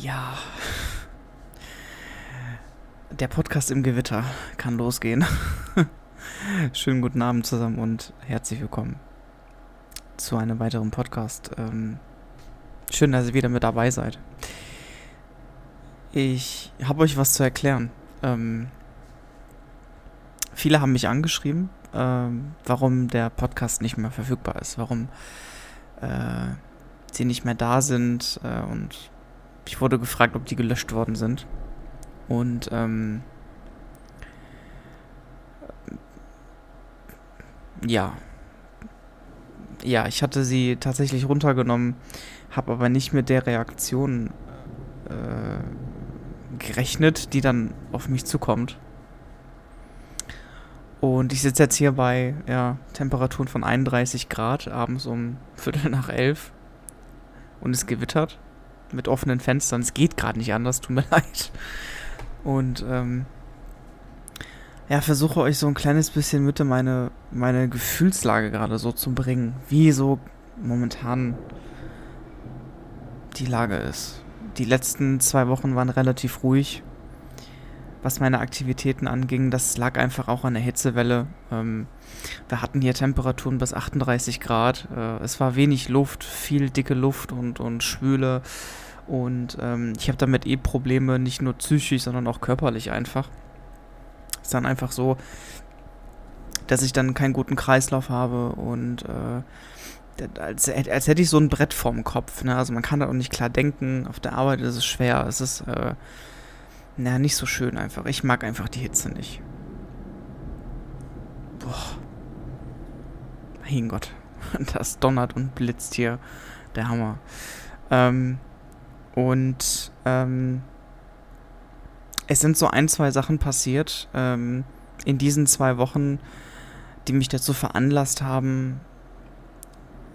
Ja. Der Podcast im Gewitter kann losgehen. Schönen guten Abend zusammen und herzlich willkommen zu einem weiteren Podcast. Ähm, schön, dass ihr wieder mit dabei seid. Ich habe euch was zu erklären. Ähm, viele haben mich angeschrieben, ähm, warum der Podcast nicht mehr verfügbar ist, warum äh, sie nicht mehr da sind äh, und ich wurde gefragt, ob die gelöscht worden sind. Und ähm, ja. Ja, ich hatte sie tatsächlich runtergenommen, habe aber nicht mit der Reaktion äh, gerechnet, die dann auf mich zukommt. Und ich sitze jetzt hier bei ja, Temperaturen von 31 Grad, abends um Viertel nach elf. Und es gewittert mit offenen Fenstern. Es geht gerade nicht anders, tut mir leid. Und ähm, ja, versuche euch so ein kleines bisschen mit in meine, meine Gefühlslage gerade so zu bringen, wie so momentan die Lage ist. Die letzten zwei Wochen waren relativ ruhig, was meine Aktivitäten anging. Das lag einfach auch an der Hitzewelle. Ähm, wir hatten hier Temperaturen bis 38 Grad. Äh, es war wenig Luft, viel dicke Luft und, und Schwüle. Und ähm, ich habe damit eh Probleme, nicht nur psychisch, sondern auch körperlich einfach. Ist dann einfach so, dass ich dann keinen guten Kreislauf habe und äh, als, als hätte ich so ein Brett vorm Kopf. Ne? Also man kann da auch nicht klar denken. Auf der Arbeit ist es schwer. Es ist äh, na, nicht so schön einfach. Ich mag einfach die Hitze nicht. Boah. Mein Gott. Das donnert und blitzt hier. Der Hammer. Ähm, und ähm, es sind so ein, zwei Sachen passiert ähm, in diesen zwei Wochen, die mich dazu veranlasst haben,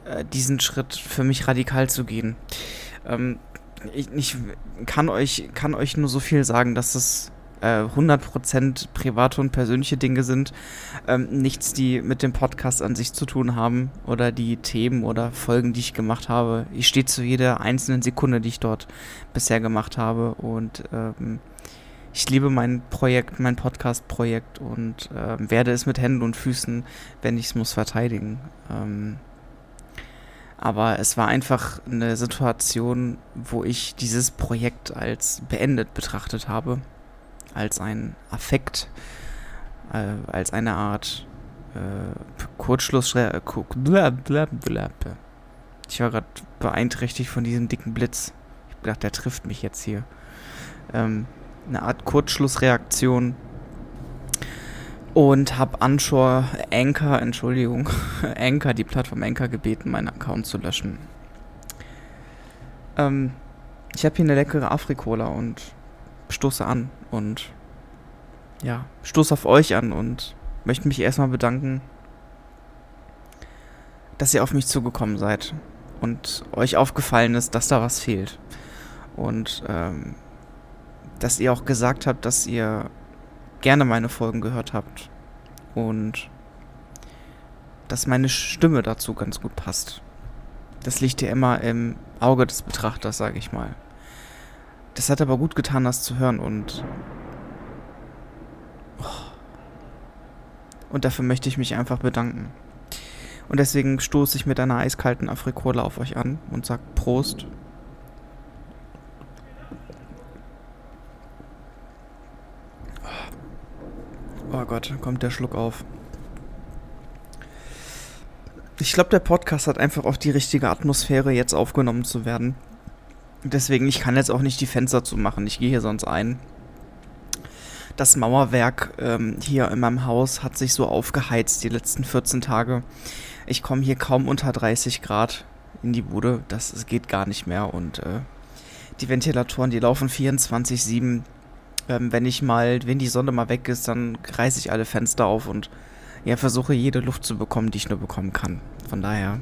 äh, diesen Schritt für mich radikal zu gehen. Ähm, ich, ich kann, euch, kann euch nur so viel sagen, dass es 100% äh, private und persönliche Dinge sind. Ähm, nichts, die mit dem Podcast an sich zu tun haben oder die Themen oder Folgen, die ich gemacht habe. Ich stehe zu jeder einzelnen Sekunde, die ich dort bisher gemacht habe und ähm, ich liebe mein Projekt, mein Podcast-Projekt und äh, werde es mit Händen und Füßen, wenn ich es muss, verteidigen. Ähm, aber es war einfach eine Situation, wo ich dieses Projekt als beendet betrachtet habe als ein Affekt, äh, als eine Art äh, Kurzschluss. Äh, ich war gerade beeinträchtigt von diesem dicken Blitz. Ich dachte, der trifft mich jetzt hier. Ähm, eine Art Kurzschlussreaktion. Und habe Anshore Anchor, Entschuldigung, Anchor, die Plattform Anchor gebeten, meinen Account zu löschen. Ähm, ich habe hier eine leckere Afrikola und stoße an und ja, stoße auf euch an und möchte mich erstmal bedanken, dass ihr auf mich zugekommen seid und euch aufgefallen ist, dass da was fehlt. Und ähm, dass ihr auch gesagt habt, dass ihr gerne meine Folgen gehört habt und dass meine Stimme dazu ganz gut passt. Das liegt ja immer im Auge des Betrachters, sage ich mal. Das hat aber gut getan, das zu hören und. Oh. Und dafür möchte ich mich einfach bedanken. Und deswegen stoße ich mit einer eiskalten Afrikola auf euch an und sag Prost. Oh Gott, kommt der Schluck auf. Ich glaube, der Podcast hat einfach auch die richtige Atmosphäre, jetzt aufgenommen zu werden. Deswegen, ich kann jetzt auch nicht die Fenster zumachen. Ich gehe hier sonst ein. Das Mauerwerk ähm, hier in meinem Haus hat sich so aufgeheizt die letzten 14 Tage. Ich komme hier kaum unter 30 Grad in die Bude. Das, das geht gar nicht mehr. Und äh, die Ventilatoren, die laufen 24-7. Ähm, wenn ich mal, wenn die Sonne mal weg ist, dann reiße ich alle Fenster auf und ja, versuche jede Luft zu bekommen, die ich nur bekommen kann. Von daher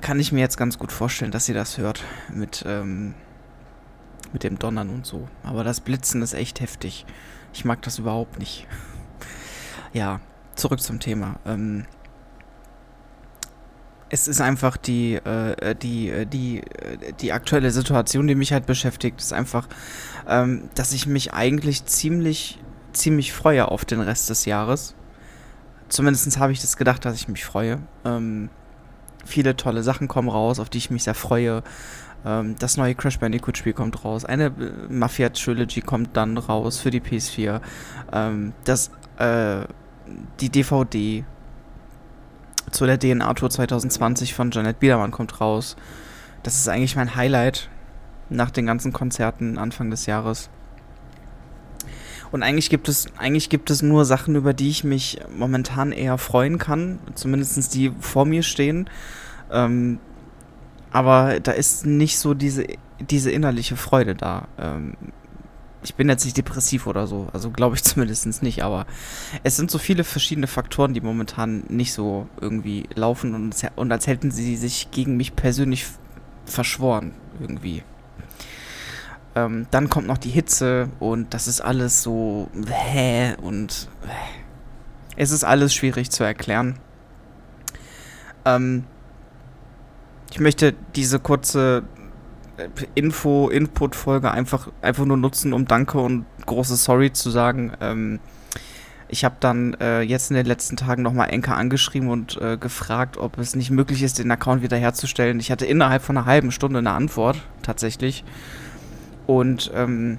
kann ich mir jetzt ganz gut vorstellen, dass ihr das hört mit, ähm, mit dem Donnern und so. Aber das Blitzen ist echt heftig. Ich mag das überhaupt nicht. ja, zurück zum Thema. Ähm, es ist einfach die, äh, die, äh, die, äh, die aktuelle Situation, die mich halt beschäftigt, ist einfach, ähm, dass ich mich eigentlich ziemlich, ziemlich freue auf den Rest des Jahres. Zumindest habe ich das gedacht, dass ich mich freue. Ähm, viele tolle Sachen kommen raus, auf die ich mich sehr freue. Ähm, das neue Crash Bandicoot Spiel kommt raus. Eine äh, Mafia Trilogy kommt dann raus für die PS4. Ähm, das, äh, die DVD zu der DNA Tour 2020 von Janet Biedermann kommt raus. Das ist eigentlich mein Highlight nach den ganzen Konzerten Anfang des Jahres. Und eigentlich gibt es, eigentlich gibt es nur Sachen, über die ich mich momentan eher freuen kann. Zumindest die vor mir stehen. Ähm, aber da ist nicht so diese, diese innerliche Freude da. Ähm, ich bin jetzt nicht depressiv oder so, also glaube ich zumindest nicht, aber es sind so viele verschiedene Faktoren, die momentan nicht so irgendwie laufen und, und als hätten sie sich gegen mich persönlich verschworen, irgendwie. Ähm, dann kommt noch die Hitze und das ist alles so hä und es ist alles schwierig zu erklären. Ähm, ich möchte diese kurze Info, Input-Folge einfach, einfach nur nutzen, um Danke und große Sorry zu sagen. Ähm, ich habe dann äh, jetzt in den letzten Tagen nochmal Enker angeschrieben und äh, gefragt, ob es nicht möglich ist, den Account wiederherzustellen. Ich hatte innerhalb von einer halben Stunde eine Antwort, tatsächlich. Und ähm,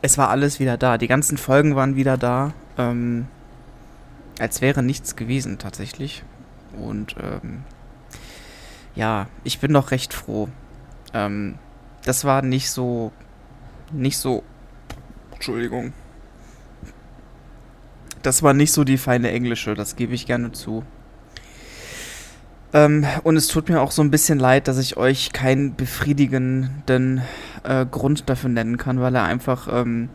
es war alles wieder da. Die ganzen Folgen waren wieder da. Ähm, als wäre nichts gewesen, tatsächlich. Und ähm, ja, ich bin doch recht froh. Ähm, das war nicht so, nicht so, Entschuldigung. Das war nicht so die feine Englische, das gebe ich gerne zu. Ähm, und es tut mir auch so ein bisschen leid, dass ich euch keinen befriedigenden äh, Grund dafür nennen kann, weil er einfach ähm,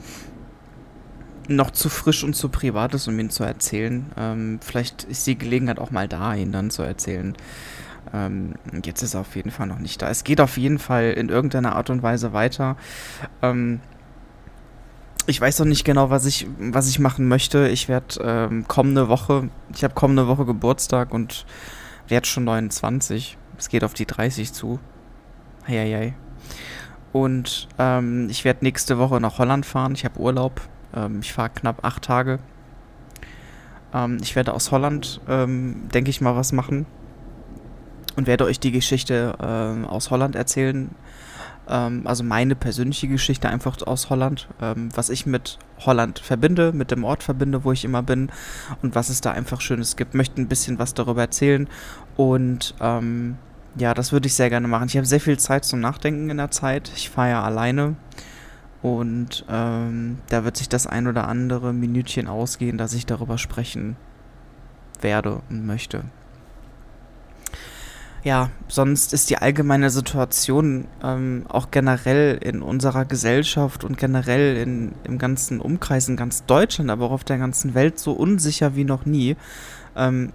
noch zu frisch und zu privat ist, um ihn zu erzählen. Ähm, vielleicht ist die Gelegenheit auch mal da, ihn dann zu erzählen. Ähm, jetzt ist er auf jeden Fall noch nicht da. Es geht auf jeden Fall in irgendeiner Art und Weise weiter. Ähm, ich weiß noch nicht genau, was ich, was ich machen möchte. Ich werde ähm, kommende Woche, ich habe kommende Woche Geburtstag und werde schon 29. Es geht auf die 30 zu. Heieiei. Und ähm, ich werde nächste Woche nach Holland fahren. Ich habe Urlaub. Ähm, ich fahre knapp acht Tage. Ähm, ich werde aus Holland, ähm, denke ich mal, was machen und werde euch die Geschichte äh, aus Holland erzählen. Ähm, also meine persönliche Geschichte einfach aus Holland, ähm, was ich mit Holland verbinde, mit dem Ort verbinde, wo ich immer bin und was es da einfach Schönes gibt. Möchte ein bisschen was darüber erzählen und ähm, ja, das würde ich sehr gerne machen. Ich habe sehr viel Zeit zum Nachdenken in der Zeit. Ich fahre ja alleine und ähm, da wird sich das ein oder andere Minütchen ausgehen, dass ich darüber sprechen werde und möchte ja, sonst ist die allgemeine Situation ähm, auch generell in unserer Gesellschaft und generell in, im ganzen Umkreis in ganz Deutschland, aber auch auf der ganzen Welt so unsicher wie noch nie. Ähm,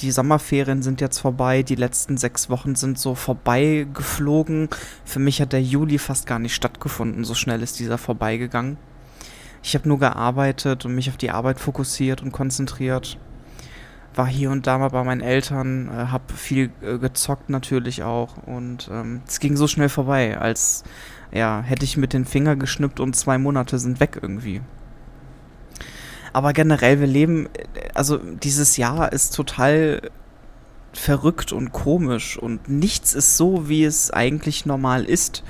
die Sommerferien sind jetzt vorbei, die letzten sechs Wochen sind so vorbei geflogen. Für mich hat der Juli fast gar nicht stattgefunden, so schnell ist dieser vorbeigegangen. Ich habe nur gearbeitet und mich auf die Arbeit fokussiert und konzentriert war hier und da mal bei meinen Eltern, äh, habe viel äh, gezockt natürlich auch und ähm, es ging so schnell vorbei, als ja, hätte ich mit den Finger geschnippt und zwei Monate sind weg irgendwie. Aber generell, wir leben, äh, also dieses Jahr ist total verrückt und komisch und nichts ist so, wie es eigentlich normal ist.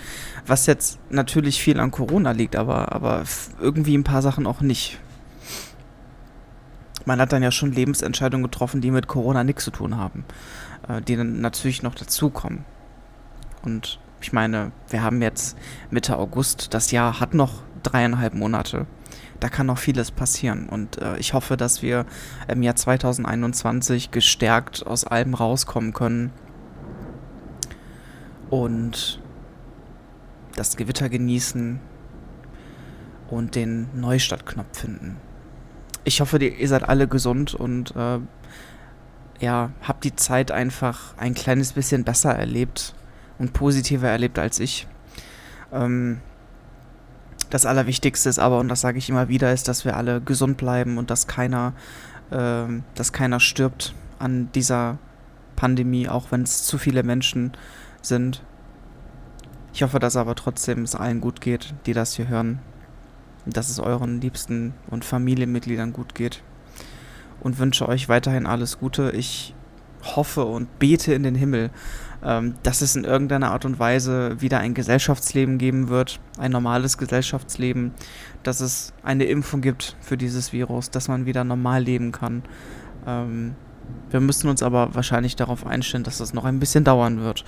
Was jetzt natürlich viel an Corona liegt, aber, aber irgendwie ein paar Sachen auch nicht man hat dann ja schon Lebensentscheidungen getroffen, die mit Corona nichts zu tun haben, äh, die dann natürlich noch dazukommen. Und ich meine, wir haben jetzt Mitte August, das Jahr hat noch dreieinhalb Monate. Da kann noch vieles passieren. Und äh, ich hoffe, dass wir im Jahr 2021 gestärkt aus allem rauskommen können und das Gewitter genießen und den Neustartknopf finden ich hoffe, ihr seid alle gesund und äh, ja, habt die Zeit einfach ein kleines bisschen besser erlebt und positiver erlebt als ich. Ähm, das Allerwichtigste ist aber, und das sage ich immer wieder, ist, dass wir alle gesund bleiben und dass keiner, äh, dass keiner stirbt an dieser Pandemie, auch wenn es zu viele Menschen sind. Ich hoffe, dass aber trotzdem es allen gut geht, die das hier hören. Dass es euren Liebsten und Familienmitgliedern gut geht. Und wünsche euch weiterhin alles Gute. Ich hoffe und bete in den Himmel, ähm, dass es in irgendeiner Art und Weise wieder ein Gesellschaftsleben geben wird, ein normales Gesellschaftsleben, dass es eine Impfung gibt für dieses Virus, dass man wieder normal leben kann. Ähm, wir müssen uns aber wahrscheinlich darauf einstellen, dass das noch ein bisschen dauern wird.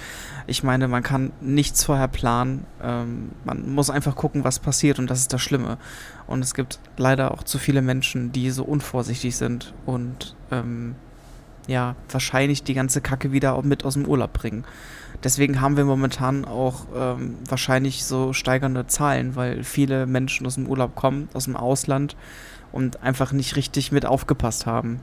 Ich meine, man kann nichts vorher planen. Ähm, man muss einfach gucken, was passiert und das ist das Schlimme. Und es gibt leider auch zu viele Menschen, die so unvorsichtig sind und ähm, ja, wahrscheinlich die ganze Kacke wieder mit aus dem Urlaub bringen. Deswegen haben wir momentan auch ähm, wahrscheinlich so steigernde Zahlen, weil viele Menschen aus dem Urlaub kommen, aus dem Ausland und einfach nicht richtig mit aufgepasst haben.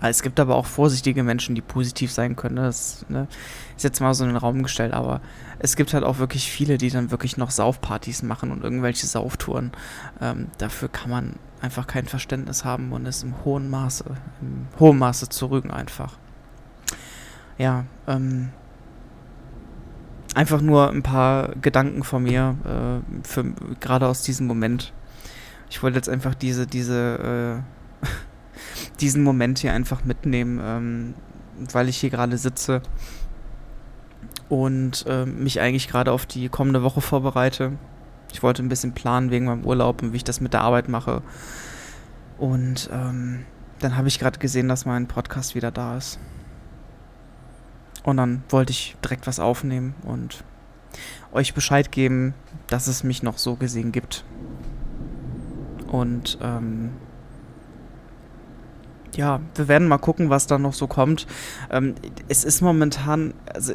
Es gibt aber auch vorsichtige Menschen, die positiv sein können. Das ne, ist jetzt mal so in den Raum gestellt, aber es gibt halt auch wirklich viele, die dann wirklich noch Saufpartys machen und irgendwelche Sauftouren. Ähm, dafür kann man einfach kein Verständnis haben und ist im hohen Maße, im hohen Maße zu rügen einfach. Ja, ähm, einfach nur ein paar Gedanken von mir, äh, gerade aus diesem Moment. Ich wollte jetzt einfach diese, diese, äh, diesen Moment hier einfach mitnehmen, ähm, weil ich hier gerade sitze und äh, mich eigentlich gerade auf die kommende Woche vorbereite. Ich wollte ein bisschen planen wegen meinem Urlaub und wie ich das mit der Arbeit mache. Und ähm, dann habe ich gerade gesehen, dass mein Podcast wieder da ist. Und dann wollte ich direkt was aufnehmen und euch Bescheid geben, dass es mich noch so gesehen gibt. Und ähm, ja, wir werden mal gucken, was da noch so kommt. Ähm, es ist momentan, also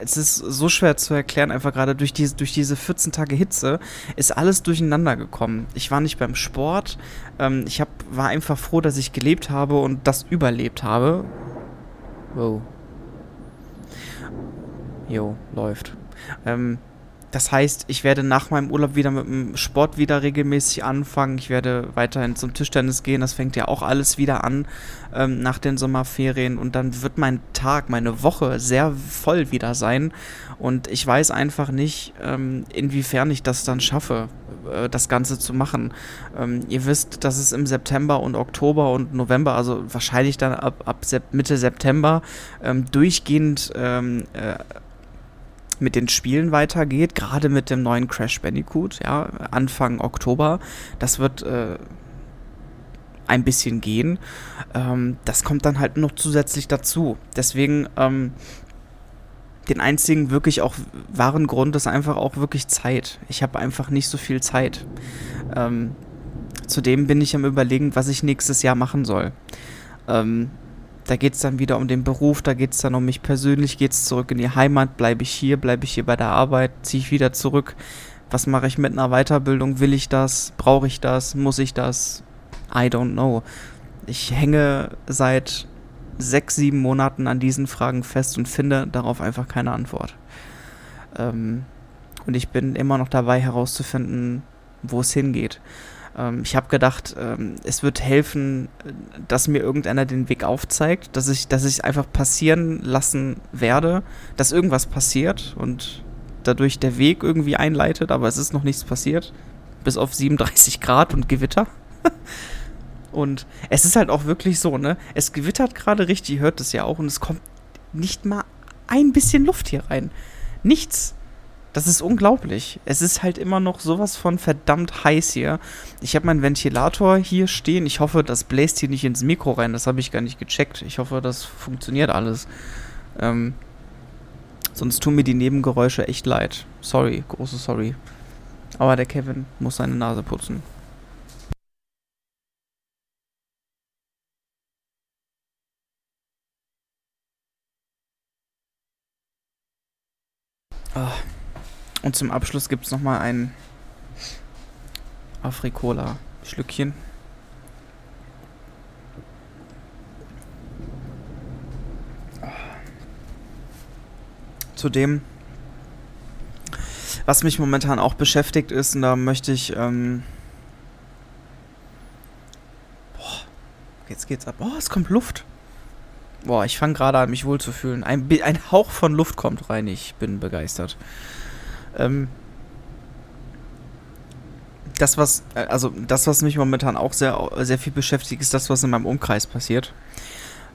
es ist so schwer zu erklären, einfach gerade durch diese, durch diese 14 Tage Hitze ist alles durcheinander gekommen. Ich war nicht beim Sport, ähm, ich hab, war einfach froh, dass ich gelebt habe und das überlebt habe. Wow. Jo, läuft. Ähm, das heißt, ich werde nach meinem Urlaub wieder mit dem Sport wieder regelmäßig anfangen. Ich werde weiterhin zum Tischtennis gehen. Das fängt ja auch alles wieder an ähm, nach den Sommerferien. Und dann wird mein Tag, meine Woche sehr voll wieder sein. Und ich weiß einfach nicht, ähm, inwiefern ich das dann schaffe, äh, das Ganze zu machen. Ähm, ihr wisst, dass es im September und Oktober und November, also wahrscheinlich dann ab, ab Mitte September, ähm, durchgehend ähm, äh, mit den Spielen weitergeht, gerade mit dem neuen Crash Bandicoot, ja, Anfang Oktober. Das wird äh, ein bisschen gehen. Ähm, das kommt dann halt noch zusätzlich dazu. Deswegen ähm, den einzigen wirklich auch wahren Grund ist einfach auch wirklich Zeit. Ich habe einfach nicht so viel Zeit. Ähm, zudem bin ich am überlegen, was ich nächstes Jahr machen soll. Ähm, da geht es dann wieder um den Beruf, da geht es dann um mich persönlich, geht es zurück in die Heimat, bleibe ich hier, bleibe ich hier bei der Arbeit, ziehe ich wieder zurück. Was mache ich mit einer Weiterbildung? Will ich das? Brauche ich das? Muss ich das? I don't know. Ich hänge seit sechs, sieben Monaten an diesen Fragen fest und finde darauf einfach keine Antwort. Ähm, und ich bin immer noch dabei herauszufinden, wo es hingeht. Ähm, ich habe gedacht, ähm, es wird helfen, dass mir irgendeiner den Weg aufzeigt, dass ich, dass ich einfach passieren lassen werde, dass irgendwas passiert und dadurch der Weg irgendwie einleitet, aber es ist noch nichts passiert. Bis auf 37 Grad und Gewitter. und es ist halt auch wirklich so, ne? Es gewittert gerade richtig, ihr hört es ja auch, und es kommt nicht mal ein bisschen Luft hier rein. Nichts. Das ist unglaublich. Es ist halt immer noch sowas von verdammt heiß hier. Ich habe meinen Ventilator hier stehen. Ich hoffe, das bläst hier nicht ins Mikro rein. Das habe ich gar nicht gecheckt. Ich hoffe, das funktioniert alles. Ähm, sonst tun mir die Nebengeräusche echt leid. Sorry, große Sorry. Aber der Kevin muss seine Nase putzen. Ah. Und zum Abschluss gibt es nochmal ein Afrikola-Schlückchen. Zudem, was mich momentan auch beschäftigt ist, und da möchte ich. Ähm boah, jetzt geht's ab. Oh, es kommt Luft. Boah, ich fange gerade an, mich wohlzufühlen. Ein, ein Hauch von Luft kommt rein. Ich bin begeistert. Ähm, das, was, äh, also das, was mich momentan auch sehr, sehr viel beschäftigt, ist das, was in meinem Umkreis passiert.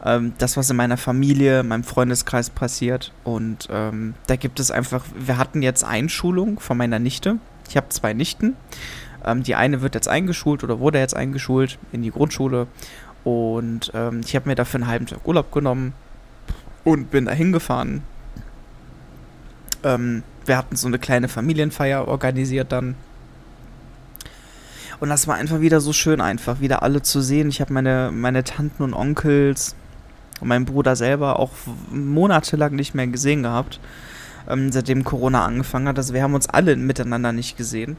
Ähm, das, was in meiner Familie, meinem Freundeskreis passiert. Und ähm, da gibt es einfach, wir hatten jetzt Einschulung von meiner Nichte. Ich habe zwei Nichten. Ähm, die eine wird jetzt eingeschult oder wurde jetzt eingeschult in die Grundschule. Und ähm, ich habe mir dafür einen halben Tag Urlaub genommen und bin da hingefahren. Ähm, wir hatten so eine kleine Familienfeier organisiert dann. Und das war einfach wieder so schön, einfach wieder alle zu sehen. Ich habe meine, meine Tanten und Onkels und meinen Bruder selber auch monatelang nicht mehr gesehen gehabt, ähm, seitdem Corona angefangen hat. Also wir haben uns alle miteinander nicht gesehen.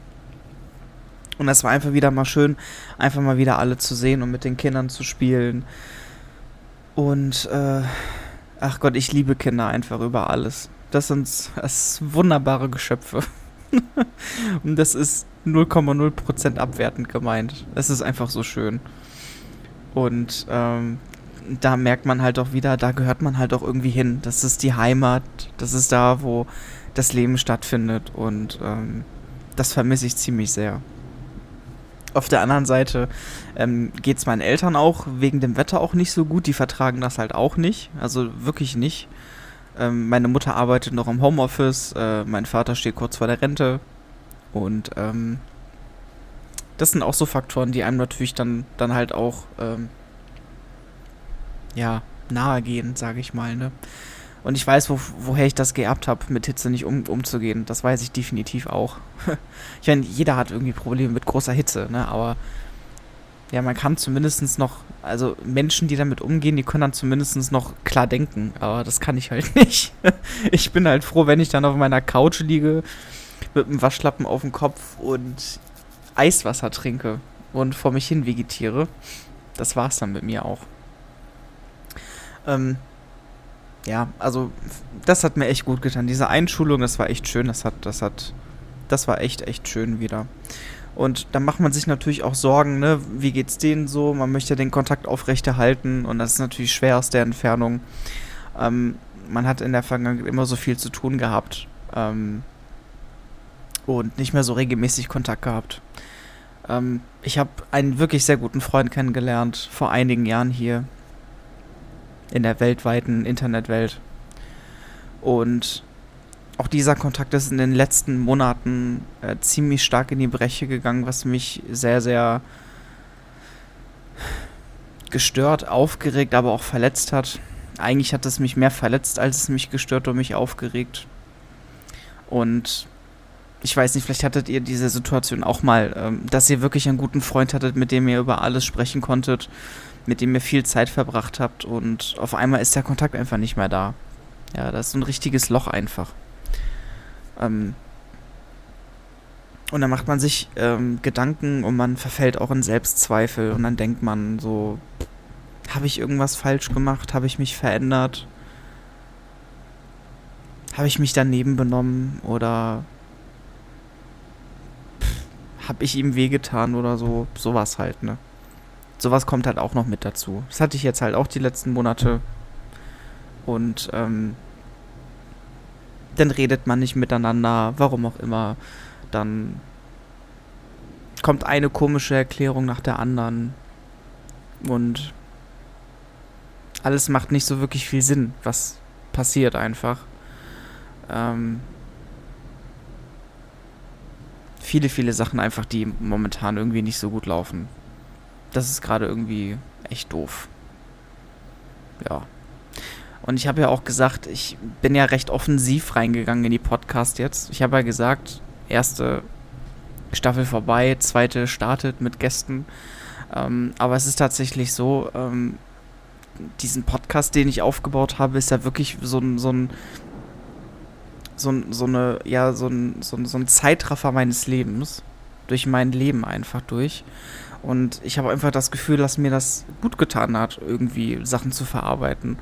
Und es war einfach wieder mal schön, einfach mal wieder alle zu sehen und mit den Kindern zu spielen. Und, äh, ach Gott, ich liebe Kinder einfach über alles. Das sind, das wunderbare Geschöpfe. und das ist 0,0% abwertend gemeint. Es ist einfach so schön. Und ähm, da merkt man halt auch wieder, da gehört man halt auch irgendwie hin. Das ist die Heimat, das ist da, wo das Leben stattfindet. Und ähm, das vermisse ich ziemlich sehr. Auf der anderen Seite ähm, geht es meinen Eltern auch wegen dem Wetter auch nicht so gut. Die vertragen das halt auch nicht. Also wirklich nicht. Ähm, meine Mutter arbeitet noch im Homeoffice. Äh, mein Vater steht kurz vor der Rente. Und ähm, das sind auch so Faktoren, die einem natürlich dann, dann halt auch ähm, ja, nahe gehen, sage ich mal. Ne? Und ich weiß, wo, woher ich das geerbt habe, mit Hitze nicht um, umzugehen. Das weiß ich definitiv auch. ich meine, jeder hat irgendwie Probleme mit großer Hitze, ne? aber ja, man kann zumindest noch, also Menschen, die damit umgehen, die können dann zumindest noch klar denken. Aber das kann ich halt nicht. ich bin halt froh, wenn ich dann auf meiner Couch liege, mit einem Waschlappen auf dem Kopf und Eiswasser trinke und vor mich hin vegetiere. Das war's dann mit mir auch. Ähm, ja, also das hat mir echt gut getan. Diese Einschulung, das war echt schön. Das hat, das hat, das war echt, echt schön wieder. Und da macht man sich natürlich auch Sorgen, ne? Wie geht's denen so? Man möchte den Kontakt aufrechterhalten und das ist natürlich schwer aus der Entfernung. Ähm, man hat in der Vergangenheit immer so viel zu tun gehabt ähm, und nicht mehr so regelmäßig Kontakt gehabt. Ähm, ich habe einen wirklich sehr guten Freund kennengelernt vor einigen Jahren hier in der weltweiten Internetwelt. Und auch dieser Kontakt ist in den letzten Monaten äh, ziemlich stark in die Breche gegangen, was mich sehr, sehr gestört, aufgeregt, aber auch verletzt hat. Eigentlich hat es mich mehr verletzt, als es mich gestört und mich aufgeregt. Und ich weiß nicht, vielleicht hattet ihr diese Situation auch mal, ähm, dass ihr wirklich einen guten Freund hattet, mit dem ihr über alles sprechen konntet mit dem ihr viel Zeit verbracht habt und auf einmal ist der Kontakt einfach nicht mehr da. Ja, das ist ein richtiges Loch einfach. Ähm und dann macht man sich ähm, Gedanken und man verfällt auch in Selbstzweifel und dann denkt man so, habe ich irgendwas falsch gemacht? Habe ich mich verändert? Habe ich mich daneben benommen oder habe ich ihm wehgetan oder so? Sowas halt, ne? sowas kommt halt auch noch mit dazu. Das hatte ich jetzt halt auch die letzten Monate. Und ähm, dann redet man nicht miteinander, warum auch immer. Dann kommt eine komische Erklärung nach der anderen. Und alles macht nicht so wirklich viel Sinn, was passiert einfach. Ähm, viele, viele Sachen einfach, die momentan irgendwie nicht so gut laufen das ist gerade irgendwie echt doof. Ja. Und ich habe ja auch gesagt, ich bin ja recht offensiv reingegangen in die Podcast jetzt. Ich habe ja gesagt, erste Staffel vorbei, zweite startet mit Gästen. Ähm, aber es ist tatsächlich so, ähm, diesen Podcast, den ich aufgebaut habe, ist ja wirklich so ein, so ein, so, so eine, ja, so ein, so ein, so ein Zeitraffer meines Lebens. Durch mein Leben einfach durch. Und ich habe einfach das Gefühl, dass mir das gut getan hat, irgendwie Sachen zu verarbeiten.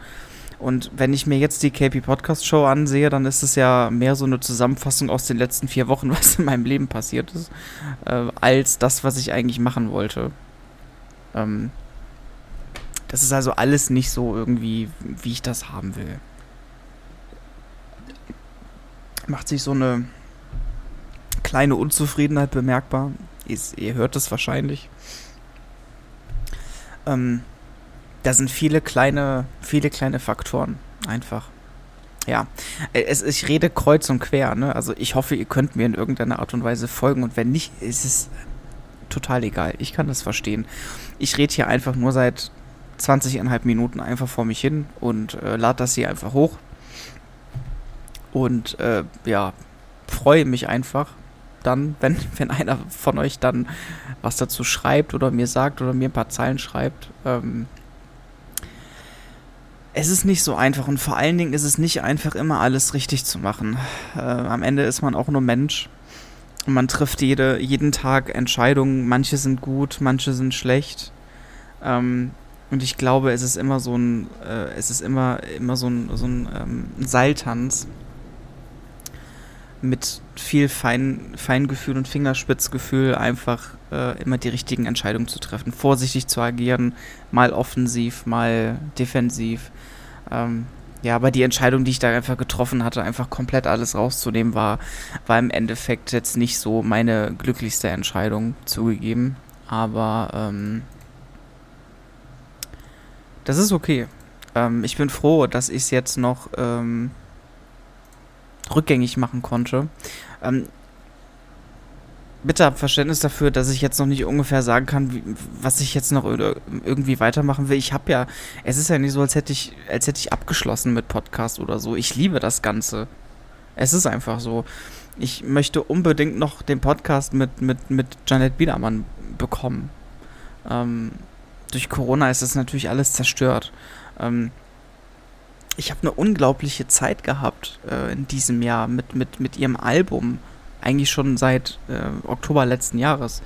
Und wenn ich mir jetzt die KP Podcast Show ansehe, dann ist es ja mehr so eine Zusammenfassung aus den letzten vier Wochen, was in meinem Leben passiert ist, äh, als das, was ich eigentlich machen wollte. Ähm, das ist also alles nicht so irgendwie, wie ich das haben will. Macht sich so eine kleine Unzufriedenheit bemerkbar. Ist, ihr hört es wahrscheinlich. Ähm, da sind viele kleine, viele kleine Faktoren einfach. Ja, es, ich rede kreuz und quer, ne? Also ich hoffe, ihr könnt mir in irgendeiner Art und Weise folgen und wenn nicht, ist es total egal. Ich kann das verstehen. Ich rede hier einfach nur seit 20,5 Minuten einfach vor mich hin und äh, lade das hier einfach hoch. Und äh, ja, freue mich einfach dann, wenn, wenn einer von euch dann was dazu schreibt oder mir sagt oder mir ein paar Zeilen schreibt. Ähm, es ist nicht so einfach und vor allen Dingen ist es nicht einfach immer alles richtig zu machen. Äh, am Ende ist man auch nur Mensch und man trifft jede, jeden Tag Entscheidungen. Manche sind gut, manche sind schlecht. Ähm, und ich glaube, es ist immer so ein, äh, es ist immer, immer so ein, so ein ähm, Seiltanz mit viel Fein, Feingefühl und Fingerspitzgefühl einfach äh, immer die richtigen Entscheidungen zu treffen, vorsichtig zu agieren, mal offensiv, mal defensiv. Ähm, ja, aber die Entscheidung, die ich da einfach getroffen hatte, einfach komplett alles rauszunehmen, war, war im Endeffekt jetzt nicht so meine glücklichste Entscheidung zugegeben. Aber ähm, das ist okay. Ähm, ich bin froh, dass ich es jetzt noch ähm, rückgängig machen konnte. Ähm, bitte habt Verständnis dafür, dass ich jetzt noch nicht ungefähr sagen kann, wie, was ich jetzt noch irgendwie weitermachen will. Ich habe ja, es ist ja nicht so, als hätte ich, als hätte ich abgeschlossen mit Podcast oder so. Ich liebe das Ganze. Es ist einfach so. Ich möchte unbedingt noch den Podcast mit, mit, mit Janet Biedermann bekommen. Ähm, durch Corona ist das natürlich alles zerstört. Ähm, ich habe eine unglaubliche Zeit gehabt äh, in diesem Jahr mit, mit, mit ihrem Album. Eigentlich schon seit äh, Oktober letzten Jahres.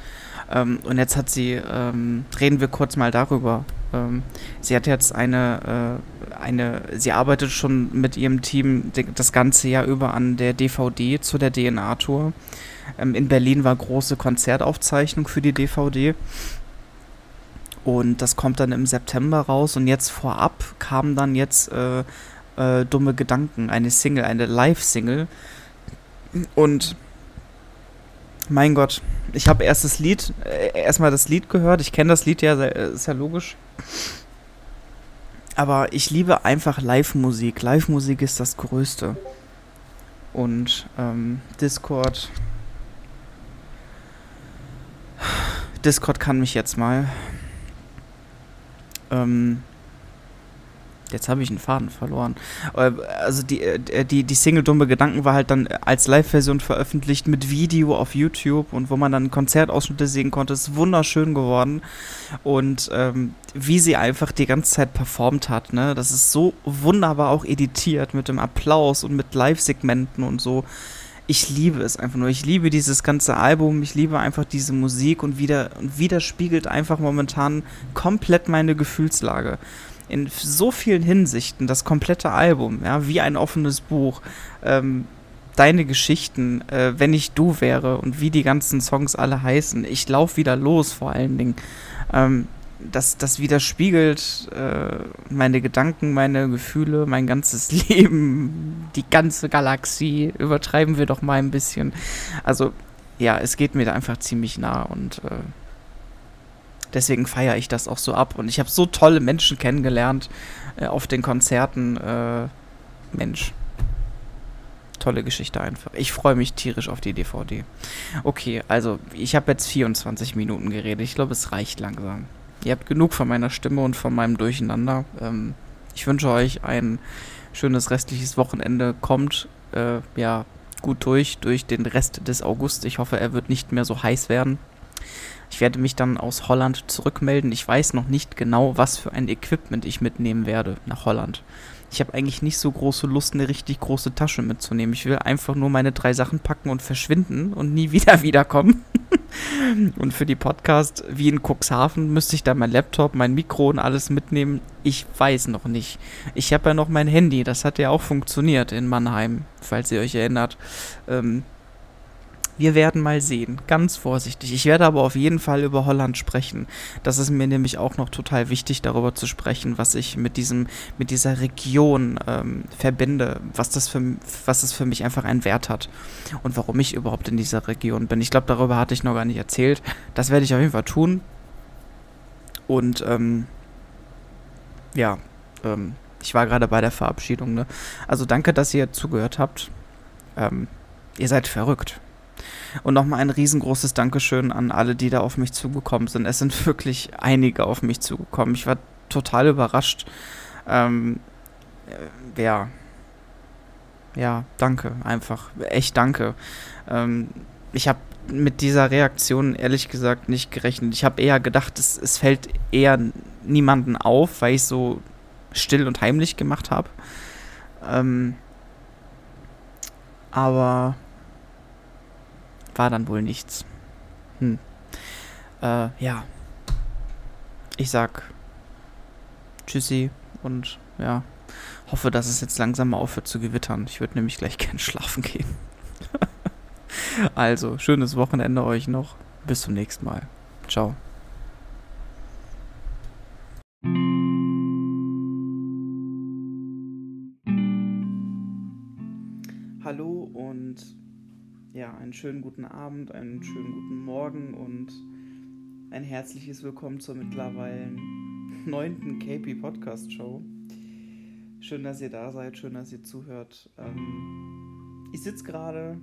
Ähm, und jetzt hat sie, ähm, reden wir kurz mal darüber. Ähm, sie hat jetzt eine, äh, eine, sie arbeitet schon mit ihrem Team das ganze Jahr über an der DVD zu der DNA-Tour. Ähm, in Berlin war große Konzertaufzeichnung für die DVD. Und das kommt dann im September raus. Und jetzt vorab kam dann jetzt äh, äh, Dumme Gedanken, eine Single, eine Live-Single. Und mein Gott, ich habe erst das Lied, äh, erstmal das Lied gehört. Ich kenne das Lied ja, ist ja logisch. Aber ich liebe einfach Live-Musik. Live-Musik ist das Größte. Und ähm, Discord. Discord kann mich jetzt mal. Ähm, jetzt habe ich einen Faden verloren. Äh, also die, äh, die, die Single Dumme Gedanken war halt dann als Live-Version veröffentlicht mit Video auf YouTube und wo man dann Konzertausschnitte sehen konnte. Ist wunderschön geworden. Und ähm, wie sie einfach die ganze Zeit performt hat, ne? Das ist so wunderbar auch editiert mit dem Applaus und mit Live-Segmenten und so ich liebe es einfach nur. Ich liebe dieses ganze Album, ich liebe einfach diese Musik und, wieder, und widerspiegelt einfach momentan komplett meine Gefühlslage. In so vielen Hinsichten, das komplette Album, ja, wie ein offenes Buch. Ähm, deine Geschichten, äh, wenn ich du wäre und wie die ganzen Songs alle heißen. Ich lauf wieder los vor allen Dingen. Ähm, das, das widerspiegelt äh, meine Gedanken, meine Gefühle, mein ganzes Leben, die ganze Galaxie. Übertreiben wir doch mal ein bisschen. Also, ja, es geht mir da einfach ziemlich nah und äh, deswegen feiere ich das auch so ab. Und ich habe so tolle Menschen kennengelernt äh, auf den Konzerten. Äh, Mensch. Tolle Geschichte einfach. Ich freue mich tierisch auf die DVD. Okay, also ich habe jetzt 24 Minuten geredet. Ich glaube, es reicht langsam. Ihr habt genug von meiner Stimme und von meinem Durcheinander. Ähm, ich wünsche euch ein schönes restliches Wochenende. Kommt äh, ja gut durch, durch den Rest des August. Ich hoffe, er wird nicht mehr so heiß werden. Ich werde mich dann aus Holland zurückmelden. Ich weiß noch nicht genau, was für ein Equipment ich mitnehmen werde nach Holland. Ich habe eigentlich nicht so große Lust, eine richtig große Tasche mitzunehmen. Ich will einfach nur meine drei Sachen packen und verschwinden und nie wieder wiederkommen. und für die Podcast, wie in Cuxhaven, müsste ich da mein Laptop, mein Mikro und alles mitnehmen. Ich weiß noch nicht. Ich habe ja noch mein Handy, das hat ja auch funktioniert in Mannheim, falls ihr euch erinnert. Ähm, Wir werden mal sehen. Ganz vorsichtig. Ich werde aber auf jeden Fall über Holland sprechen. Das ist mir nämlich auch noch total wichtig, darüber zu sprechen, was ich mit diesem, mit dieser Region ähm, verbinde, was das für was das für mich einfach einen Wert hat und warum ich überhaupt in dieser Region bin. Ich glaube, darüber hatte ich noch gar nicht erzählt. Das werde ich auf jeden Fall tun. Und ähm, ja, ähm, ich war gerade bei der Verabschiedung. Ne? Also danke, dass ihr zugehört habt. Ähm, ihr seid verrückt. Und nochmal ein riesengroßes Dankeschön an alle, die da auf mich zugekommen sind. Es sind wirklich einige auf mich zugekommen. Ich war total überrascht. Ähm, äh, ja. Ja, danke, einfach. Echt danke. Ähm, ich habe mit dieser Reaktion ehrlich gesagt nicht gerechnet. Ich habe eher gedacht, es, es fällt eher niemanden auf, weil ich so still und heimlich gemacht habe. Ähm, aber war dann wohl nichts. Hm. Äh, ja. Ich sag Tschüssi und ja, hoffe, dass es jetzt langsam mal aufhört zu gewittern. Ich würde nämlich gleich gern schlafen gehen. also, schönes Wochenende euch noch. Bis zum nächsten Mal. Ciao. Ja, einen schönen guten Abend, einen schönen guten Morgen und ein herzliches Willkommen zur mittlerweile neunten KP Podcast Show. Schön, dass ihr da seid, schön, dass ihr zuhört. Ähm, ich sitze gerade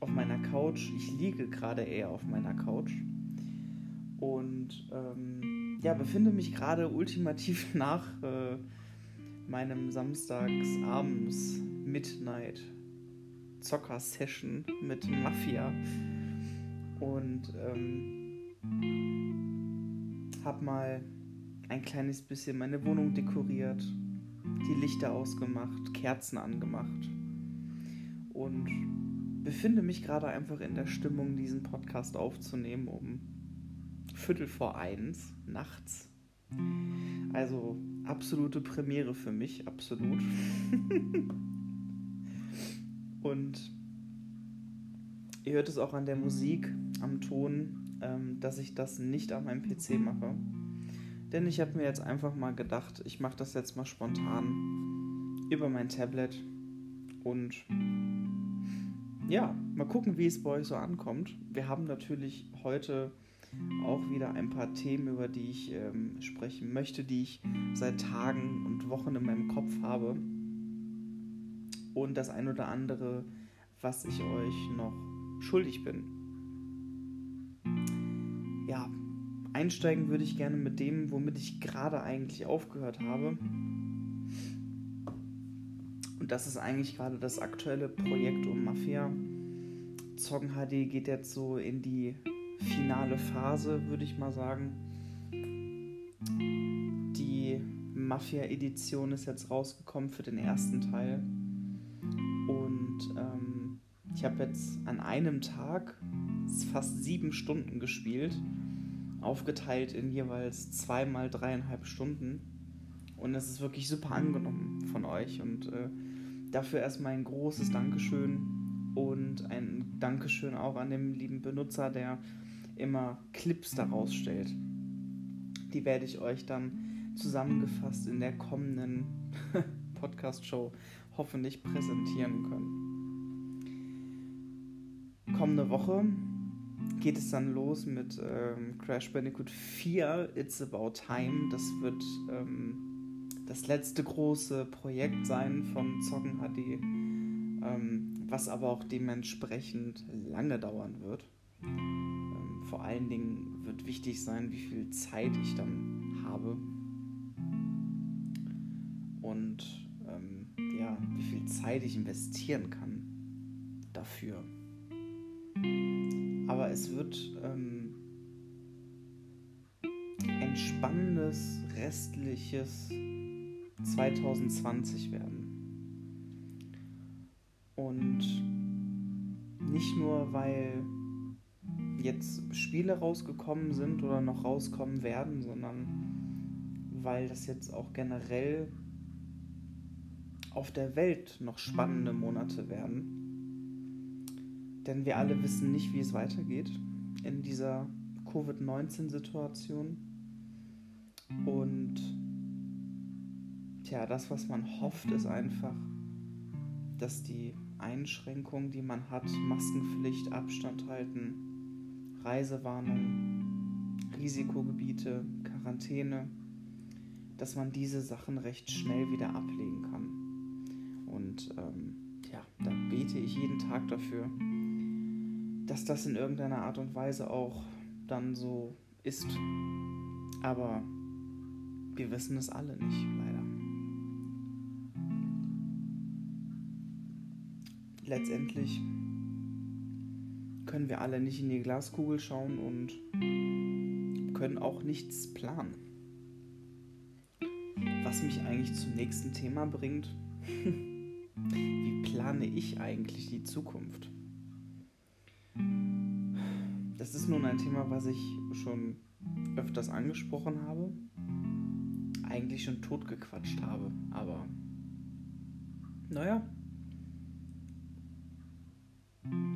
auf meiner Couch, ich liege gerade eher auf meiner Couch und ähm, ja, befinde mich gerade ultimativ nach äh, meinem Samstagsabends Midnight Zocker Session mit Mafia und ähm, habe mal ein kleines bisschen meine Wohnung dekoriert, die Lichter ausgemacht, Kerzen angemacht und befinde mich gerade einfach in der Stimmung, diesen Podcast aufzunehmen um Viertel vor eins nachts. Also absolute Premiere für mich, absolut. Und ihr hört es auch an der Musik, am Ton, ähm, dass ich das nicht an meinem PC mache. Denn ich habe mir jetzt einfach mal gedacht, ich mache das jetzt mal spontan über mein Tablet. Und ja, mal gucken, wie es bei euch so ankommt. Wir haben natürlich heute auch wieder ein paar Themen, über die ich ähm, sprechen möchte, die ich seit Tagen und Wochen in meinem Kopf habe und das ein oder andere, was ich euch noch schuldig bin. Ja, einsteigen würde ich gerne mit dem, womit ich gerade eigentlich aufgehört habe. Und das ist eigentlich gerade das aktuelle Projekt um Mafia. Zong HD geht jetzt so in die finale Phase, würde ich mal sagen. Die Mafia-Edition ist jetzt rausgekommen für den ersten Teil. Und ähm, ich habe jetzt an einem Tag fast sieben Stunden gespielt, aufgeteilt in jeweils zweimal dreieinhalb Stunden. Und es ist wirklich super angenommen von euch. Und äh, dafür erstmal ein großes Dankeschön und ein Dankeschön auch an den lieben Benutzer, der immer Clips daraus stellt. Die werde ich euch dann zusammengefasst in der kommenden Podcast-Show hoffentlich präsentieren können. Kommende Woche geht es dann los mit ähm, Crash Bandicoot 4 It's About Time. Das wird ähm, das letzte große Projekt sein von Zocken HD, ähm, was aber auch dementsprechend lange dauern wird. Ähm, vor allen Dingen wird wichtig sein, wie viel Zeit ich dann habe. Und wie viel Zeit ich investieren kann dafür. Aber es wird ähm, ein spannendes restliches 2020 werden. Und nicht nur, weil jetzt Spiele rausgekommen sind oder noch rauskommen werden, sondern weil das jetzt auch generell auf der Welt noch spannende Monate werden. denn wir alle wissen nicht, wie es weitergeht in dieser Covid-19-Situation. Und tja, das, was man hofft, ist einfach, dass die Einschränkungen, die man hat, Maskenpflicht, Abstand halten, Reisewarnung, Risikogebiete, Quarantäne, dass man diese Sachen recht schnell wieder ablegen kann. Und ähm, ja, da bete ich jeden Tag dafür, dass das in irgendeiner Art und Weise auch dann so ist. Aber wir wissen es alle nicht, leider. Letztendlich können wir alle nicht in die Glaskugel schauen und können auch nichts planen. Was mich eigentlich zum nächsten Thema bringt. Wie plane ich eigentlich die Zukunft? Das ist nun ein Thema, was ich schon öfters angesprochen habe, eigentlich schon totgequatscht habe, aber naja,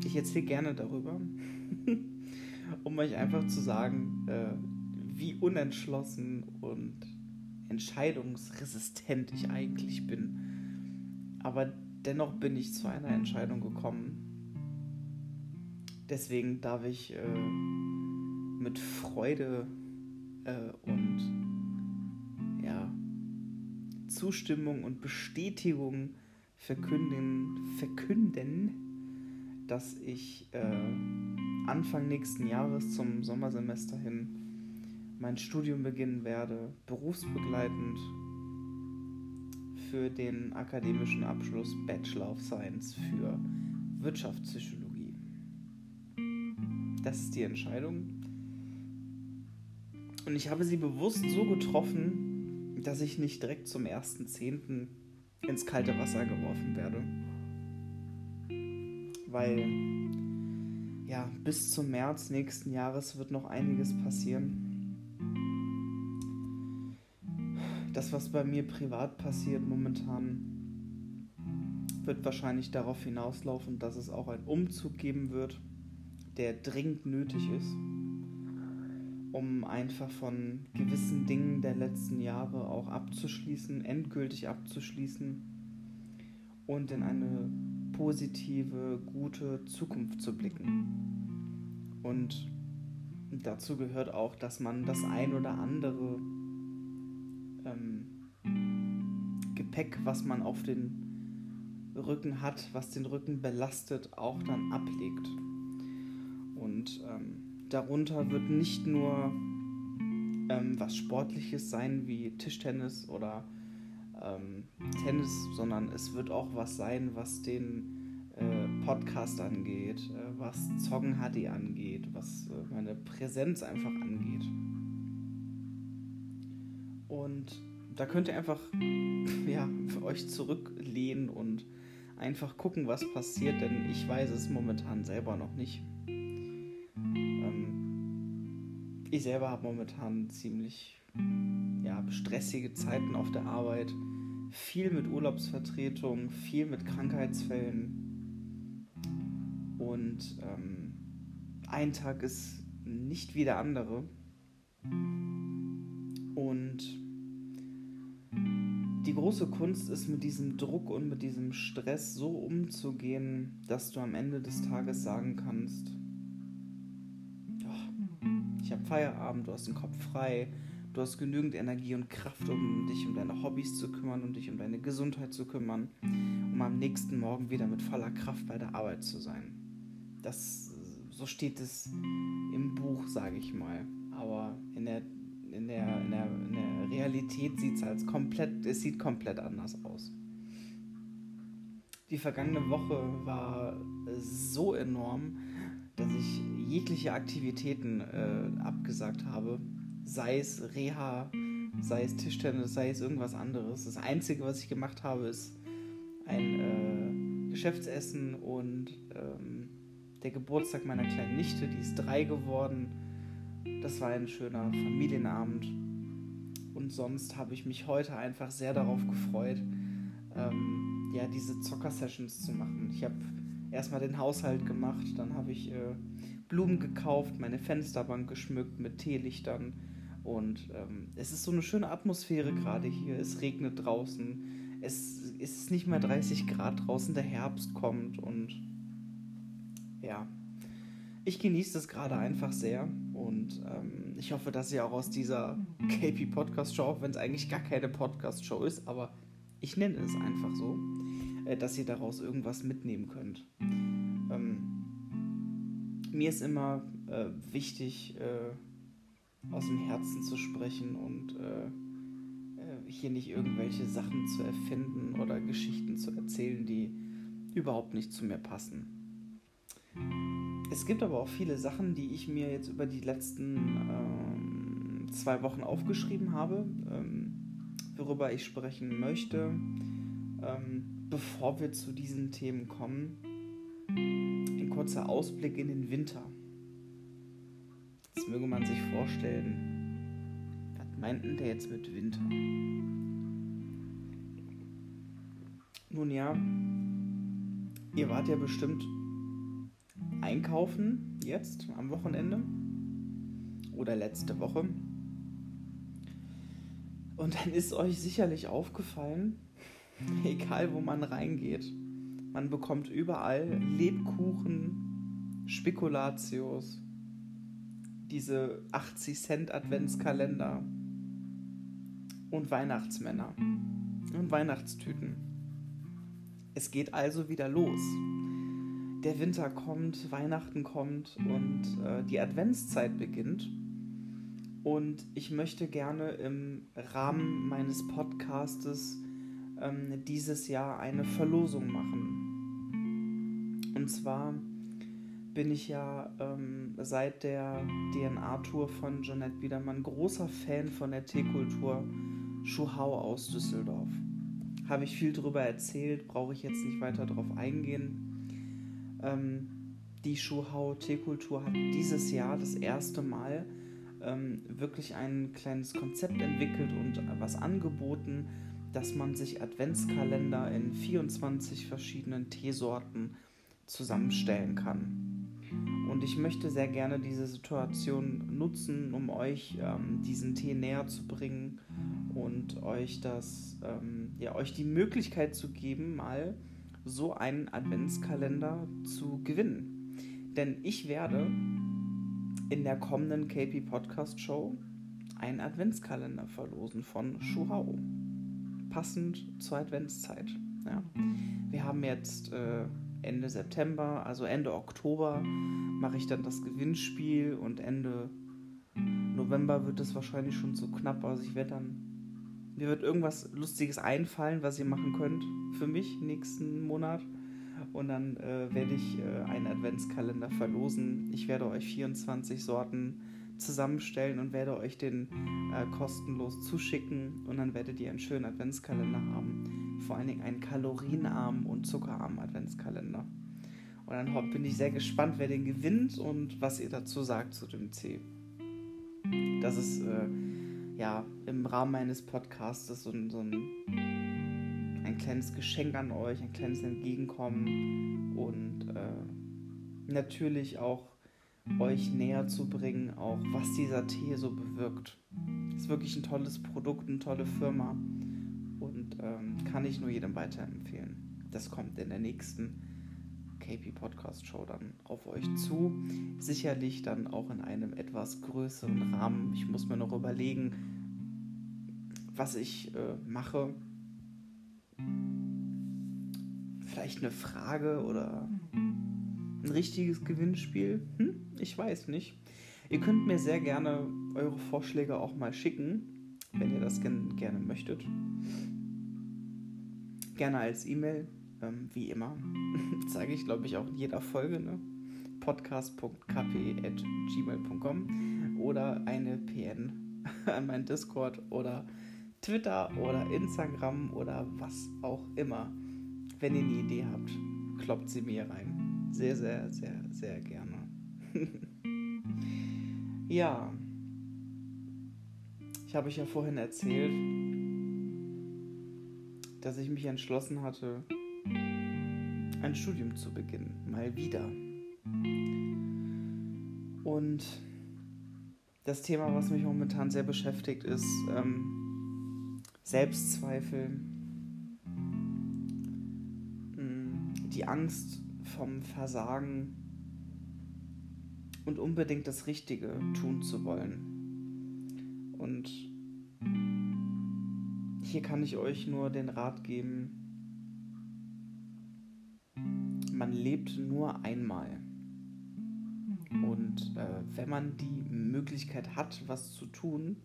ich erzähle gerne darüber, um euch einfach zu sagen, äh, wie unentschlossen und entscheidungsresistent ich eigentlich bin. Aber dennoch bin ich zu einer Entscheidung gekommen. Deswegen darf ich äh, mit Freude äh, und ja, Zustimmung und Bestätigung verkünden, verkünden, dass ich äh, Anfang nächsten Jahres zum Sommersemester hin mein Studium beginnen werde, berufsbegleitend für den akademischen Abschluss Bachelor of Science für Wirtschaftspsychologie. Das ist die Entscheidung. Und ich habe sie bewusst so getroffen, dass ich nicht direkt zum 1.10. ins kalte Wasser geworfen werde weil ja, bis zum März nächsten Jahres wird noch einiges passieren. Das, was bei mir privat passiert momentan, wird wahrscheinlich darauf hinauslaufen, dass es auch einen Umzug geben wird, der dringend nötig ist, um einfach von gewissen Dingen der letzten Jahre auch abzuschließen, endgültig abzuschließen und in eine positive, gute Zukunft zu blicken. Und dazu gehört auch, dass man das ein oder andere ähm, Gepäck, was man auf den Rücken hat, was den Rücken belastet, auch dann ablegt. Und ähm, darunter wird nicht nur ähm, was Sportliches sein wie Tischtennis oder ähm, Tennis, sondern es wird auch was sein, was den äh, Podcast angeht, äh, was Zoggen HD angeht, was äh, meine Präsenz einfach angeht. Und da könnt ihr einfach ja, für euch zurücklehnen und einfach gucken, was passiert, denn ich weiß es momentan selber noch nicht. Ähm, ich selber habe momentan ziemlich ja, stressige Zeiten auf der Arbeit viel mit Urlaubsvertretung, viel mit Krankheitsfällen. Und ähm, ein Tag ist nicht wie der andere. Und die große Kunst ist, mit diesem Druck und mit diesem Stress so umzugehen, dass du am Ende des Tages sagen kannst, ich habe Feierabend, du hast den Kopf frei, Du hast genügend Energie und Kraft, um dich um deine Hobbys zu kümmern, um dich um deine Gesundheit zu kümmern, um am nächsten Morgen wieder mit voller Kraft bei der Arbeit zu sein. Das, so steht es im Buch, sage ich mal. Aber in der, in der, in der, in der Realität sieht es als komplett, es sieht komplett anders aus. Die vergangene Woche war so enorm, dass ich jegliche Aktivitäten äh, abgesagt habe sei es Reha, sei es Tischtennis, sei es irgendwas anderes. Das Einzige, was ich gemacht habe, ist ein äh, Geschäftsessen und ähm, der Geburtstag meiner kleinen Nichte, die ist drei geworden. Das war ein schöner Familienabend. Und sonst habe ich mich heute einfach sehr darauf gefreut, ähm, ja, diese Zocker-Sessions zu machen. Ich habe erstmal den Haushalt gemacht, dann habe ich äh, Blumen gekauft, meine Fensterbank geschmückt mit Teelichtern und ähm, es ist so eine schöne Atmosphäre gerade hier. Es regnet draußen, es ist nicht mehr 30 Grad draußen, der Herbst kommt und ja, ich genieße das gerade einfach sehr und ähm, ich hoffe, dass ihr auch aus dieser KP Podcast Show, auch wenn es eigentlich gar keine Podcast Show ist, aber ich nenne es einfach so, äh, dass ihr daraus irgendwas mitnehmen könnt. Ähm, mir ist immer äh, wichtig, äh, aus dem Herzen zu sprechen und äh, äh, hier nicht irgendwelche Sachen zu erfinden oder Geschichten zu erzählen, die überhaupt nicht zu mir passen. Es gibt aber auch viele Sachen, die ich mir jetzt über die letzten ähm, zwei Wochen aufgeschrieben habe, ähm, worüber ich sprechen möchte. Ähm, bevor wir zu diesen Themen kommen, ein kurzer Ausblick in den Winter. Jetzt möge man sich vorstellen, was meint denn der jetzt mit Winter? Nun ja, ihr wart ja bestimmt einkaufen jetzt am Wochenende oder letzte Woche. Und dann ist euch sicherlich aufgefallen, egal wo man reingeht, man bekommt überall Lebkuchen, Spekulatius, diese 80 Cent Adventskalender und Weihnachtsmänner und Weihnachtstüten. Es geht also wieder los. Der Winter kommt, Weihnachten kommt und äh, die Adventszeit beginnt. Und ich möchte gerne im Rahmen meines Podcastes ähm, dieses Jahr eine Verlosung machen. Und zwar bin ich ja ähm, seit der DNA-Tour von Jeanette Biedermann großer Fan von der Teekultur Schuhau aus Düsseldorf. Habe ich viel darüber erzählt, brauche ich jetzt nicht weiter darauf eingehen. Ähm, die Schuhau Teekultur hat dieses Jahr das erste Mal ähm, wirklich ein kleines Konzept entwickelt und was angeboten, dass man sich Adventskalender in 24 verschiedenen Teesorten zusammenstellen kann. Und ich möchte sehr gerne diese Situation nutzen, um euch ähm, diesen Tee näher zu bringen und euch das, ähm, ja, euch die Möglichkeit zu geben, mal so einen Adventskalender zu gewinnen. Denn ich werde in der kommenden KP Podcast Show einen Adventskalender verlosen von Schuhau. Passend zur Adventszeit. Ja. Wir haben jetzt äh, Ende September, also Ende Oktober, mache ich dann das Gewinnspiel und Ende November wird es wahrscheinlich schon zu knapp. Also ich werde dann. Mir wird irgendwas Lustiges einfallen, was ihr machen könnt für mich nächsten Monat. Und dann äh, werde ich äh, einen Adventskalender verlosen. Ich werde euch 24 Sorten zusammenstellen und werde euch den äh, kostenlos zuschicken. Und dann werdet ihr einen schönen Adventskalender haben vor allen Dingen einen kalorienarmen und zuckerarmen Adventskalender. Und dann bin ich sehr gespannt, wer den gewinnt und was ihr dazu sagt zu dem C. Das ist äh, ja im Rahmen meines Podcasts so, so ein, ein kleines Geschenk an euch, ein kleines Entgegenkommen und äh, natürlich auch euch näher zu bringen, auch was dieser Tee so bewirkt. Ist wirklich ein tolles Produkt, eine tolle Firma und ähm, kann ich nur jedem weiterempfehlen. Das kommt in der nächsten KP Podcast Show dann auf euch zu. Sicherlich dann auch in einem etwas größeren Rahmen. Ich muss mir noch überlegen, was ich äh, mache. Vielleicht eine Frage oder ein richtiges Gewinnspiel? Hm? Ich weiß nicht. Ihr könnt mir sehr gerne eure Vorschläge auch mal schicken, wenn ihr das gerne möchtet gerne als E-Mail, ähm, wie immer. Zeige ich, glaube ich, auch in jeder Folge, ne? podcast.kp.gmail.com oder eine PN an meinen Discord oder Twitter oder Instagram oder was auch immer. Wenn ihr eine Idee habt, kloppt sie mir rein. Sehr, sehr, sehr, sehr gerne. ja. Ich habe euch ja vorhin erzählt, dass ich mich entschlossen hatte, ein Studium zu beginnen, mal wieder. Und das Thema, was mich momentan sehr beschäftigt, ist ähm, Selbstzweifel, mm, die Angst vom Versagen und unbedingt das Richtige tun zu wollen. Und hier kann ich euch nur den Rat geben, man lebt nur einmal. Und äh, wenn man die Möglichkeit hat, was zu tun,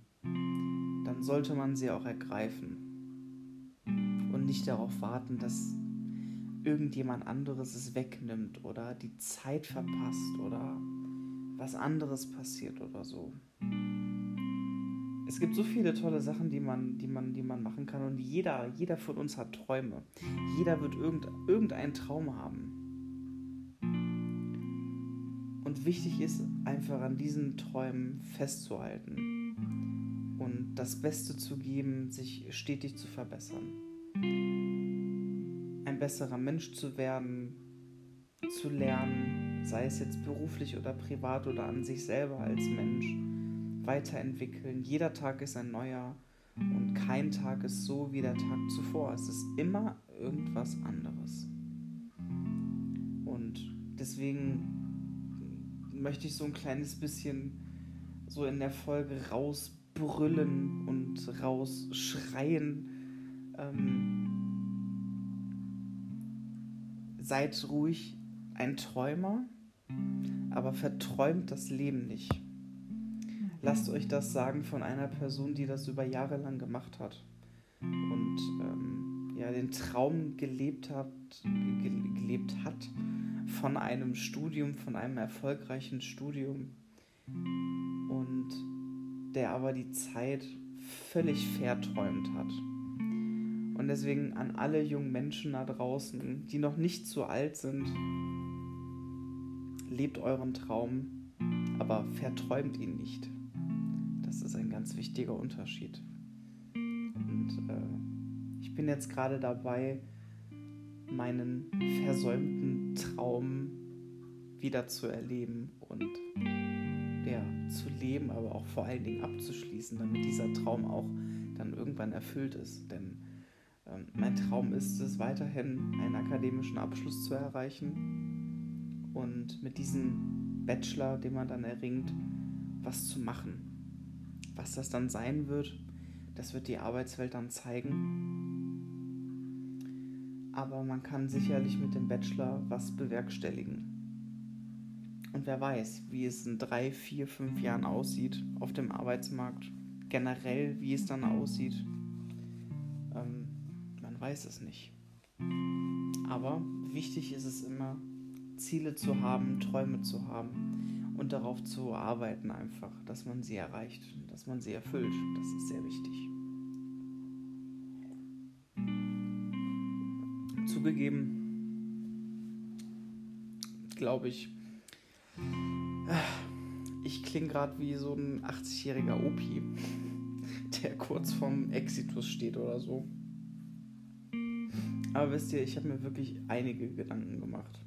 dann sollte man sie auch ergreifen. Und nicht darauf warten, dass irgendjemand anderes es wegnimmt oder die Zeit verpasst oder was anderes passiert oder so. Es gibt so viele tolle Sachen, die man, die man, die man machen kann und jeder, jeder von uns hat Träume. Jeder wird irgend, irgendeinen Traum haben. Und wichtig ist einfach an diesen Träumen festzuhalten das Beste zu geben, sich stetig zu verbessern. Ein besserer Mensch zu werden, zu lernen, sei es jetzt beruflich oder privat oder an sich selber als Mensch, weiterentwickeln. Jeder Tag ist ein neuer und kein Tag ist so wie der Tag zuvor. Es ist immer irgendwas anderes. Und deswegen möchte ich so ein kleines bisschen so in der Folge rausbrüllen und rausschreien. Ähm, seid ruhig ein Träumer, aber verträumt das Leben nicht. Lasst euch das sagen von einer Person, die das über Jahre lang gemacht hat und ähm, ja den Traum gelebt hat, ge gelebt hat von einem Studium, von einem erfolgreichen Studium und der aber die Zeit völlig verträumt hat. Und deswegen an alle jungen Menschen da draußen, die noch nicht zu alt sind, lebt euren Traum, aber verträumt ihn nicht. Das ist ein ganz wichtiger Unterschied. Und äh, ich bin jetzt gerade dabei, meinen versäumten Traum wieder zu erleben und ja, zu leben, aber auch vor allen Dingen abzuschließen, damit dieser Traum auch dann irgendwann erfüllt ist. Denn ähm, mein Traum ist es, weiterhin einen akademischen Abschluss zu erreichen und mit diesem Bachelor, den man dann erringt, was zu machen. Was das dann sein wird, das wird die Arbeitswelt dann zeigen aber man kann sicherlich mit dem Bachelor was bewerkstelligen. Und wer weiß, wie es in drei, vier, fünf Jahren aussieht auf dem Arbeitsmarkt, generell, wie es dann aussieht, ähm, man weiß es nicht. Aber wichtig ist es immer, Ziele zu haben, Träume zu haben und darauf zu arbeiten einfach, dass man sie erreicht, dass man sie erfüllt. Das ist sehr wichtig. zugegeben, glaube ich, ich klinge gerade wie so ein 80-jähriger Opi, der kurz vorm Exitus steht oder so. Aber wisst ihr, ich habe mir wirklich einige Gedanken gemacht.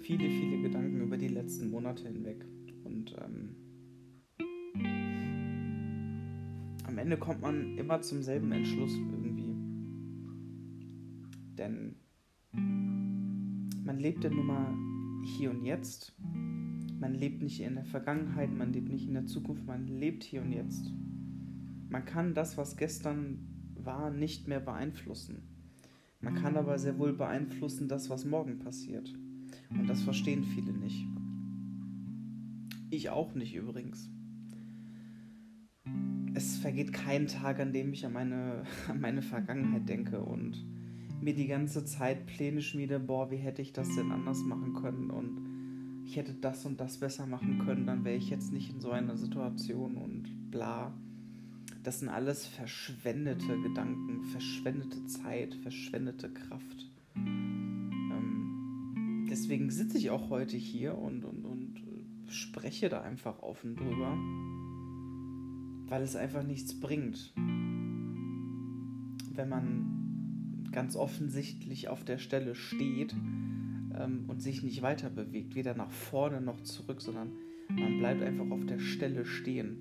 Viele, viele Gedanken über die letzten Monate hinweg. Und ähm, am Ende kommt man immer zum selben Entschluss irgendwie. Denn man lebt ja nun mal hier und jetzt. Man lebt nicht in der Vergangenheit, man lebt nicht in der Zukunft, man lebt hier und jetzt. Man kann das, was gestern war, nicht mehr beeinflussen. Man kann aber sehr wohl beeinflussen das, was morgen passiert. Und das verstehen viele nicht. Ich auch nicht übrigens. Es vergeht kein Tag, an dem ich an meine, an meine Vergangenheit denke und mir die ganze Zeit Pläne schmiede, boah, wie hätte ich das denn anders machen können und ich hätte das und das besser machen können, dann wäre ich jetzt nicht in so einer Situation und bla. Das sind alles verschwendete Gedanken, verschwendete Zeit, verschwendete Kraft. Ähm, deswegen sitze ich auch heute hier und, und, und spreche da einfach offen drüber, weil es einfach nichts bringt, wenn man ganz offensichtlich auf der Stelle steht ähm, und sich nicht weiter bewegt, weder nach vorne noch zurück, sondern man bleibt einfach auf der Stelle stehen.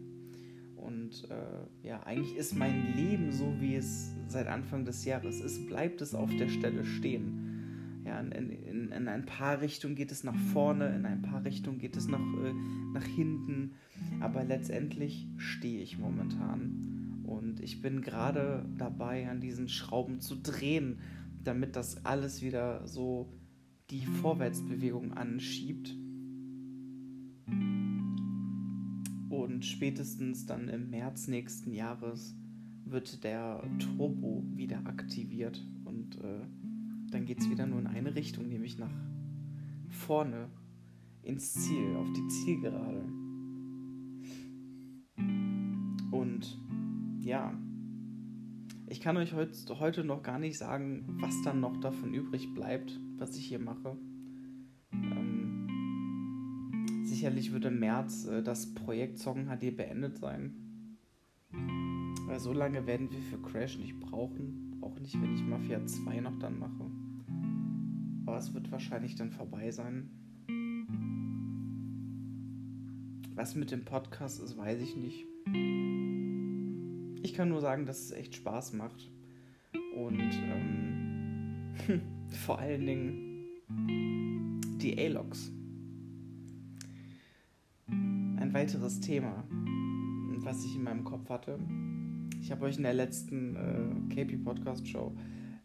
Und äh, ja, eigentlich ist mein Leben so, wie es seit Anfang des Jahres ist, bleibt es auf der Stelle stehen. Ja, in, in, in ein paar Richtungen geht es nach vorne, in ein paar Richtungen geht es nach, äh, nach hinten, aber letztendlich stehe ich momentan. Und ich bin gerade dabei, an diesen Schrauben zu drehen, damit das alles wieder so die Vorwärtsbewegung anschiebt. Und spätestens dann im März nächsten Jahres wird der Turbo wieder aktiviert und äh, dann geht es wieder nur in eine Richtung, nämlich nach vorne ins Ziel, auf die Zielgerade. Und ja, ich kann euch heut, heute noch gar nicht sagen, was dann noch davon übrig bleibt, was ich hier mache. Ähm, sicherlich wird im März äh, das Projekt Song HD beendet sein. Weil so lange werden wir für Crash nicht brauchen. Auch nicht, wenn ich Mafia 2 noch dann mache. Aber es wird wahrscheinlich dann vorbei sein. Was mit dem Podcast ist, weiß ich nicht. Ich kann nur sagen, dass es echt Spaß macht. Und ähm, vor allen Dingen die A-Logs. Ein weiteres Thema, was ich in meinem Kopf hatte. Ich habe euch in der letzten äh, KP Podcast Show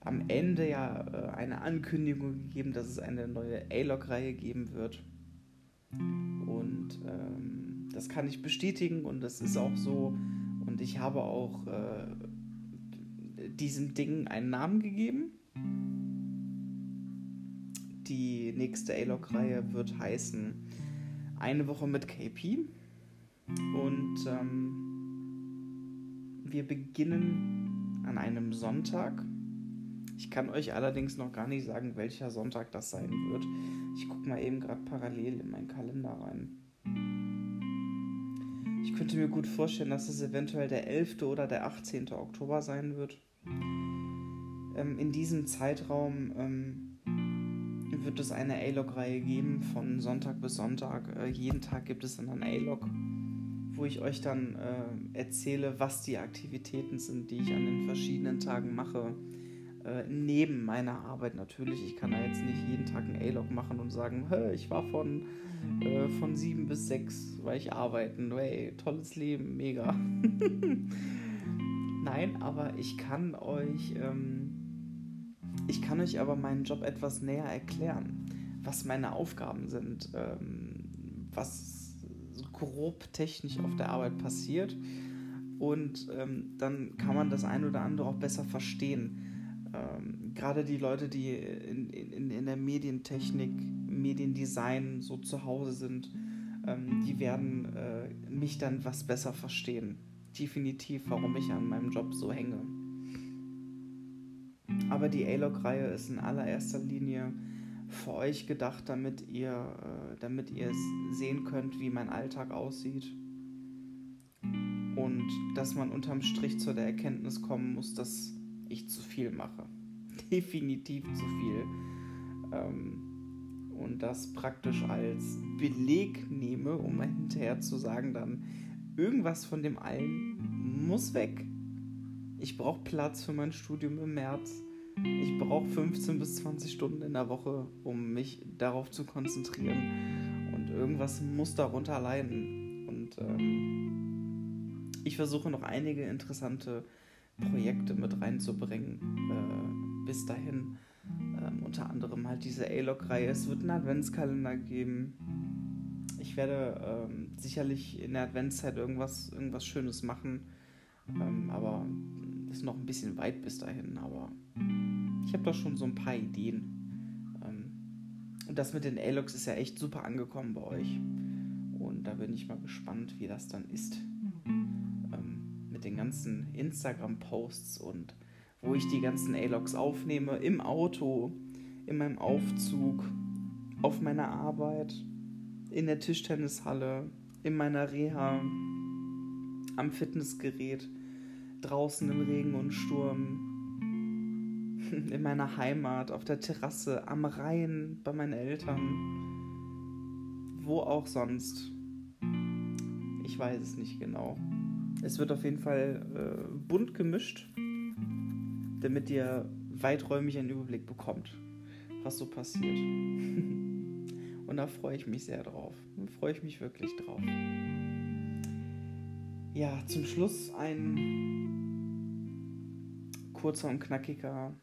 am Ende ja äh, eine Ankündigung gegeben, dass es eine neue A-Log-Reihe geben wird. Und ähm, das kann ich bestätigen und das ist auch so. Und ich habe auch äh, diesem Ding einen Namen gegeben. Die nächste A-Log-Reihe wird heißen Eine Woche mit KP. Und ähm, wir beginnen an einem Sonntag ich kann euch allerdings noch gar nicht sagen, welcher Sonntag das sein wird. Ich gucke mal eben gerade parallel in meinen Kalender rein. Ich könnte mir gut vorstellen, dass es eventuell der 11. oder der 18. Oktober sein wird. Ähm, in diesem Zeitraum ähm, wird es eine A-Log-Reihe geben von Sonntag bis Sonntag. Äh, jeden Tag gibt es dann ein A-Log, wo ich euch dann äh, erzähle, was die Aktivitäten sind, die ich an den verschiedenen Tagen mache äh, neben meiner Arbeit natürlich. Ich kann da jetzt nicht jeden Tag ein A-Log machen und sagen, ich war von, äh, von sieben bis sechs, weil ich arbeiten. Hey, tolles Leben, mega. Nein, aber ich kann euch, ähm, ich kann euch aber meinen Job etwas näher erklären, was meine Aufgaben sind, ähm, was grob technisch auf der Arbeit passiert. Und ähm, dann kann man das ein oder andere auch besser verstehen ähm, gerade die Leute, die in, in, in der Medientechnik, Mediendesign so zu Hause sind, ähm, die werden äh, mich dann was besser verstehen. Definitiv, warum ich an meinem Job so hänge. Aber die A-Log-Reihe ist in allererster Linie für euch gedacht, damit ihr, äh, damit ihr sehen könnt, wie mein Alltag aussieht. Und dass man unterm Strich zu der Erkenntnis kommen muss, dass ich zu viel mache. Definitiv zu viel. Ähm, und das praktisch als Beleg nehme, um hinterher zu sagen, dann irgendwas von dem allen muss weg. Ich brauche Platz für mein Studium im März. Ich brauche 15 bis 20 Stunden in der Woche, um mich darauf zu konzentrieren. Und irgendwas muss darunter leiden. Und ähm, ich versuche noch einige interessante Projekte mit reinzubringen. Äh, bis dahin. Ähm, unter anderem halt diese A-Log-Reihe. Es wird einen Adventskalender geben. Ich werde ähm, sicherlich in der Adventszeit irgendwas, irgendwas Schönes machen. Ähm, aber ist noch ein bisschen weit bis dahin. Aber ich habe doch schon so ein paar Ideen. Ähm, und das mit den A-Logs ist ja echt super angekommen bei euch. Und da bin ich mal gespannt, wie das dann ist mit den ganzen Instagram-Posts und wo ich die ganzen A-Logs aufnehme, im Auto, in meinem Aufzug, auf meiner Arbeit, in der Tischtennishalle, in meiner Reha, am Fitnessgerät, draußen im Regen und Sturm. in meiner Heimat, auf der Terrasse, am Rhein, bei meinen Eltern, wo auch sonst. Ich weiß es nicht genau. Es wird auf jeden Fall äh, bunt gemischt, damit ihr weiträumig einen Überblick bekommt, was so passiert. Und da freue ich mich sehr drauf. Da freue ich mich wirklich drauf. Ja, zum Schluss ein kurzer und knackiger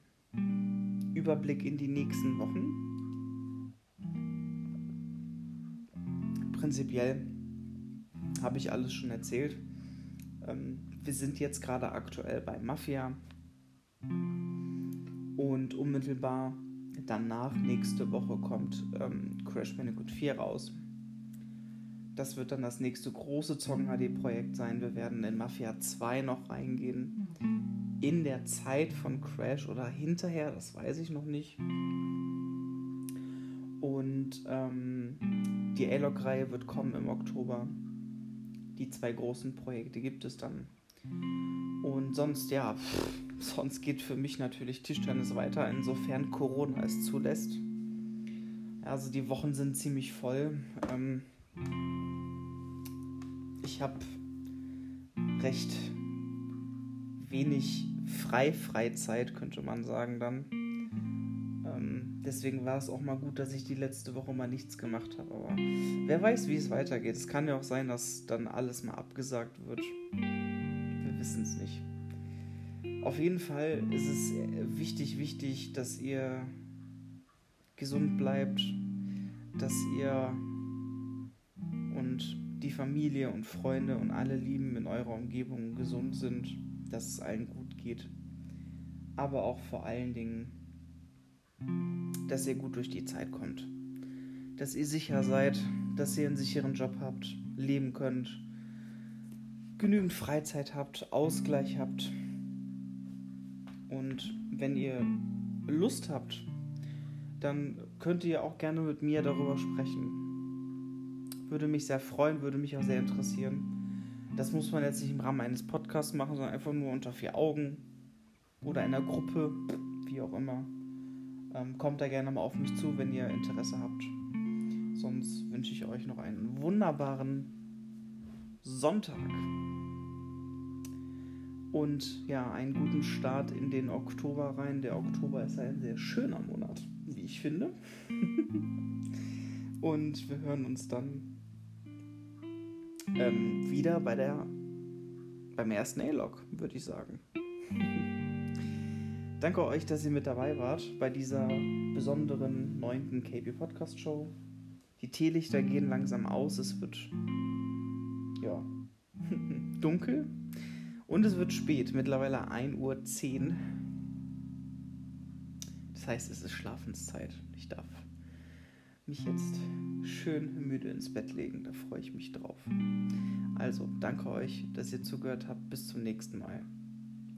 Überblick in die nächsten Wochen. Prinzipiell habe ich alles schon erzählt. Ähm, wir sind jetzt gerade aktuell bei Mafia und unmittelbar danach, nächste Woche, kommt ähm, Crash Bandicoot 4 raus. Das wird dann das nächste große Zong HD-Projekt sein. Wir werden in Mafia 2 noch reingehen. In der Zeit von Crash oder hinterher, das weiß ich noch nicht. Und ähm, die A-Log-Reihe wird kommen im Oktober. Die zwei großen Projekte gibt es dann. Und sonst, ja, sonst geht für mich natürlich Tischtennis weiter, insofern Corona es zulässt. Also die Wochen sind ziemlich voll. Ähm, ich habe recht wenig Frei-Freizeit, könnte man sagen dann. Deswegen war es auch mal gut, dass ich die letzte Woche mal nichts gemacht habe. Aber wer weiß, wie es weitergeht. Es kann ja auch sein, dass dann alles mal abgesagt wird. Wir wissen es nicht. Auf jeden Fall ist es wichtig, wichtig, dass ihr gesund bleibt, dass ihr und die Familie und Freunde und alle Lieben in eurer Umgebung gesund sind, dass es allen gut geht. Aber auch vor allen Dingen, dass ihr gut durch die Zeit kommt. Dass ihr sicher seid, dass ihr einen sicheren Job habt, leben könnt, genügend Freizeit habt, Ausgleich habt. Und wenn ihr Lust habt, dann könnt ihr auch gerne mit mir darüber sprechen würde mich sehr freuen, würde mich auch sehr interessieren. Das muss man jetzt nicht im Rahmen eines Podcasts machen, sondern einfach nur unter vier Augen oder in einer Gruppe, wie auch immer. Ähm, kommt da gerne mal auf mich zu, wenn ihr Interesse habt. Sonst wünsche ich euch noch einen wunderbaren Sonntag. Und ja, einen guten Start in den Oktober rein. Der Oktober ist ein sehr schöner Monat, wie ich finde. Und wir hören uns dann ähm, wieder bei der beim ersten A-Log, würde ich sagen. Danke euch, dass ihr mit dabei wart bei dieser besonderen neunten KP Podcast Show. Die Teelichter gehen langsam aus, es wird ja dunkel und es wird spät, mittlerweile 1.10 Uhr. Das heißt, es ist Schlafenszeit. Ich darf mich jetzt schön müde ins Bett legen. Da freue ich mich drauf. Also, danke euch, dass ihr zugehört habt. Bis zum nächsten Mal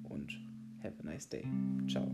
und have a nice day. Ciao.